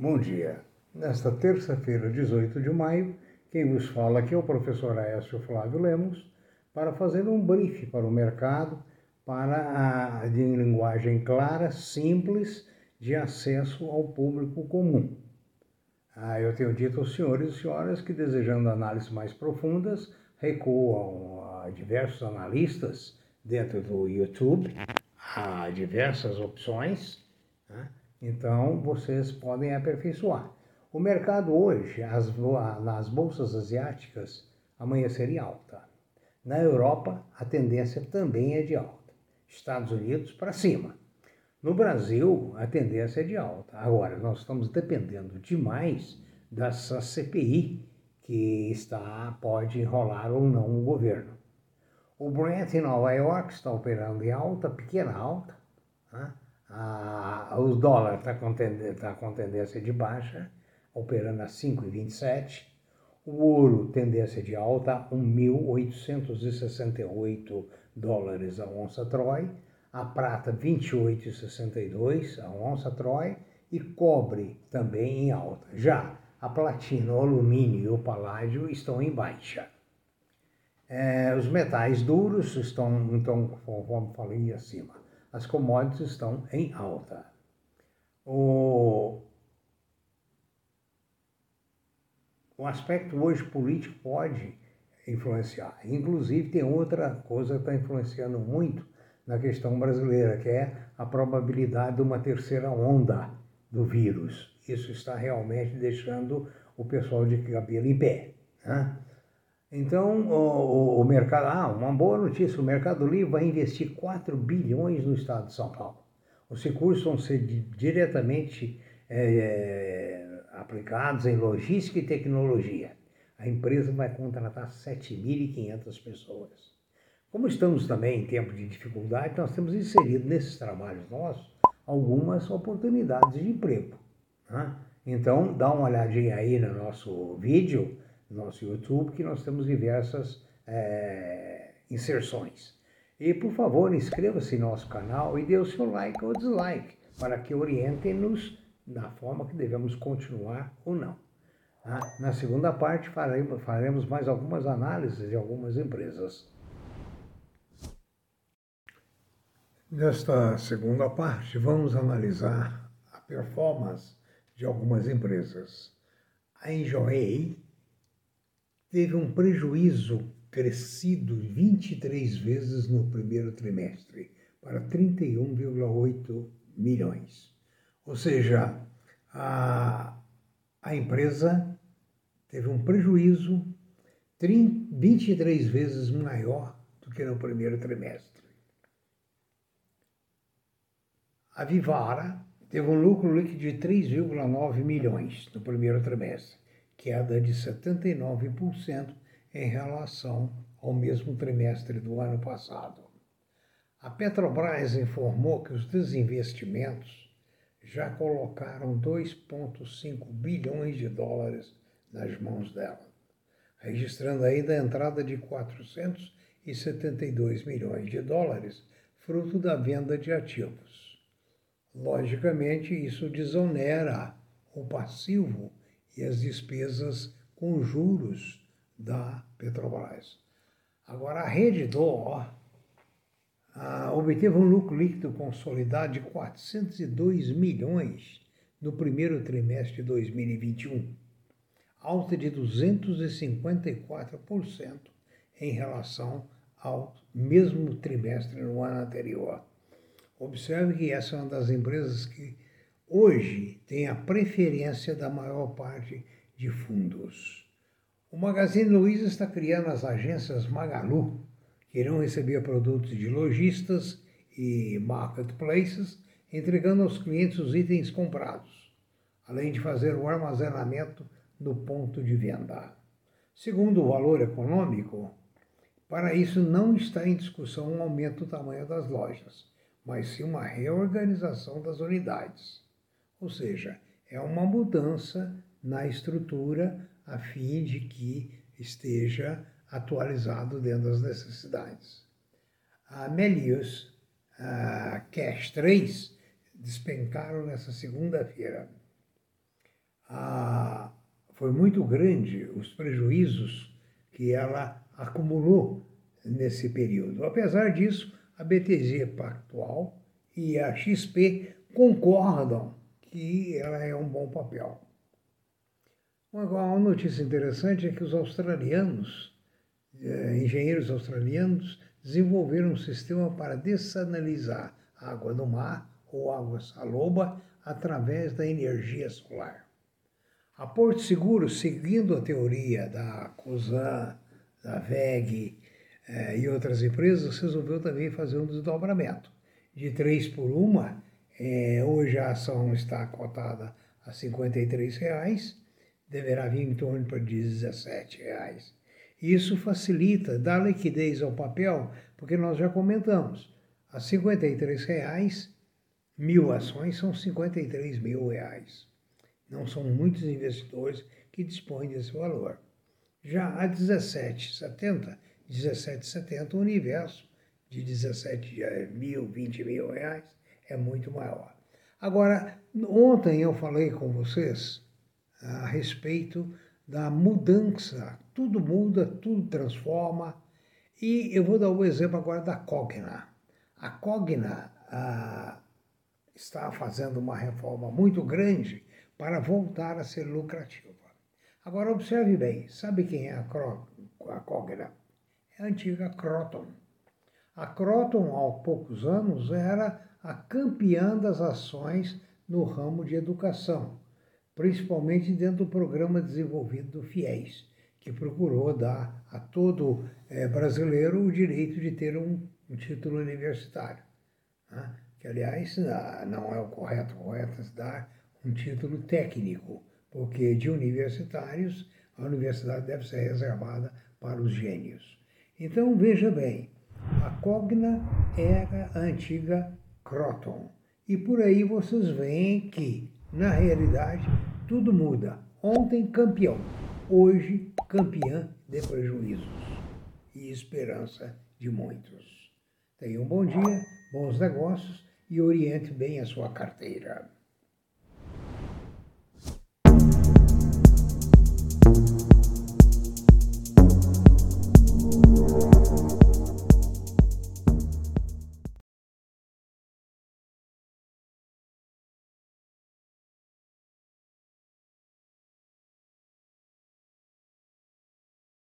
Bom dia. Nesta terça-feira, 18 de maio, quem vos fala aqui é o professor Aécio Flávio Lemos para fazer um brief para o mercado para a, de linguagem clara, simples, de acesso ao público comum. Ah, eu tenho dito aos senhores e senhoras que, desejando análises mais profundas, recuam a diversos analistas dentro do YouTube, há diversas opções, né? Então vocês podem aperfeiçoar. O mercado hoje, as, nas bolsas asiáticas, amanheceria alta. Na Europa, a tendência também é de alta. Estados Unidos para cima. No Brasil, a tendência é de alta. Agora, nós estamos dependendo demais dessa CPI que está pode enrolar ou não o governo. O Brent em Nova York está operando em alta, pequena alta. Né? Ah, o dólar está com, tá com tendência de baixa, operando a 5,27. O ouro, tendência de alta, 1.868 dólares a onça Troy a prata 28,62 a onça Troy e cobre também em alta. Já a platina, o alumínio e o paládio estão em baixa. É, os metais duros estão, então, conforme falei acima, as commodities estão em alta. O, o aspecto hoje político pode influenciar. Inclusive, tem outra coisa que está influenciando muito, na questão brasileira, que é a probabilidade de uma terceira onda do vírus. Isso está realmente deixando o pessoal de cabelo em pé. Né? Então, o, o, o, mercado. Ah, uma boa notícia: o Mercado Livre vai investir 4 bilhões no estado de São Paulo. Os recursos vão ser diretamente é, aplicados em logística e tecnologia. A empresa vai contratar 7.500 pessoas. Como estamos também em tempo de dificuldade, nós temos inserido nesses trabalhos nossos algumas oportunidades de emprego. Né? Então, dá uma olhadinha aí no nosso vídeo, no nosso YouTube, que nós temos diversas é, inserções. E, por favor, inscreva-se no nosso canal e dê o seu like ou dislike, para que orientem-nos da forma que devemos continuar ou não. Tá? Na segunda parte, faremos mais algumas análises de algumas empresas. Nesta segunda parte, vamos analisar a performance de algumas empresas. A Enjoy teve um prejuízo crescido 23 vezes no primeiro trimestre, para 31,8 milhões. Ou seja, a, a empresa teve um prejuízo 30, 23 vezes maior do que no primeiro trimestre. A Vivara teve um lucro líquido de 3,9 milhões no primeiro trimestre, queda de 79% em relação ao mesmo trimestre do ano passado. A Petrobras informou que os desinvestimentos já colocaram 2,5 bilhões de dólares nas mãos dela, registrando ainda a entrada de 472 milhões de dólares, fruto da venda de ativos. Logicamente, isso desonera o passivo e as despesas com juros da Petrobras. Agora, a Rede Dó obteve um lucro líquido consolidado de 402 milhões no primeiro trimestre de 2021, alta de 254% em relação ao mesmo trimestre no ano anterior. Observe que essa é uma das empresas que hoje tem a preferência da maior parte de fundos. O Magazine Luiza está criando as agências Magalu, que irão receber produtos de lojistas e marketplaces, entregando aos clientes os itens comprados, além de fazer o armazenamento no ponto de venda. Segundo o valor econômico, para isso não está em discussão um aumento do tamanho das lojas mas sim uma reorganização das unidades. Ou seja, é uma mudança na estrutura a fim de que esteja atualizado dentro das necessidades. A Melius a Cash 3 despencaram nessa segunda-feira. foi muito grande os prejuízos que ela acumulou nesse período. Apesar disso, a BTG Pactual e a XP concordam que ela é um bom papel. Uma notícia interessante é que os australianos, eh, engenheiros australianos, desenvolveram um sistema para dessanalizar água do mar ou água saloba através da energia solar. A Porto Seguro, seguindo a teoria da COSAN, da VEG eh, e outras empresas, resolveu também fazer um desdobramento. De 3 por 1, eh, hoje a ação está cotada a R$ 53,00, deverá vir em torno de R$ 17,00. Isso facilita, dá liquidez ao papel, porque nós já comentamos, a R$ 53,00, mil ações são 53 mil reais. Não são muitos investidores que dispõem desse valor. Já a 17,70, 17,70 o universo de 17 mil, 20 mil reais é muito maior. Agora, ontem eu falei com vocês a respeito da mudança. Tudo muda, tudo transforma. E eu vou dar o um exemplo agora da Cogna. A Cogna ah, está fazendo uma reforma muito grande para voltar a ser lucrativa. Agora, observe bem: sabe quem é a, Cro a Cogna? É a antiga Croton. A Croton, há poucos anos, era a campeã das ações no ramo de educação, principalmente dentro do programa desenvolvido do FIES, que procurou dar a todo é, brasileiro o direito de ter um, um título universitário. Né? Que, aliás, não é o correto, o correto é dar um título técnico, porque de universitários a universidade deve ser reservada para os gênios. Então veja bem, a Cogna era a antiga Croton. E por aí vocês veem que, na realidade, tudo muda. Ontem campeão, hoje campeã de prejuízos e esperança de muitos. Tenha um bom dia, bons negócios e oriente bem a sua carteira.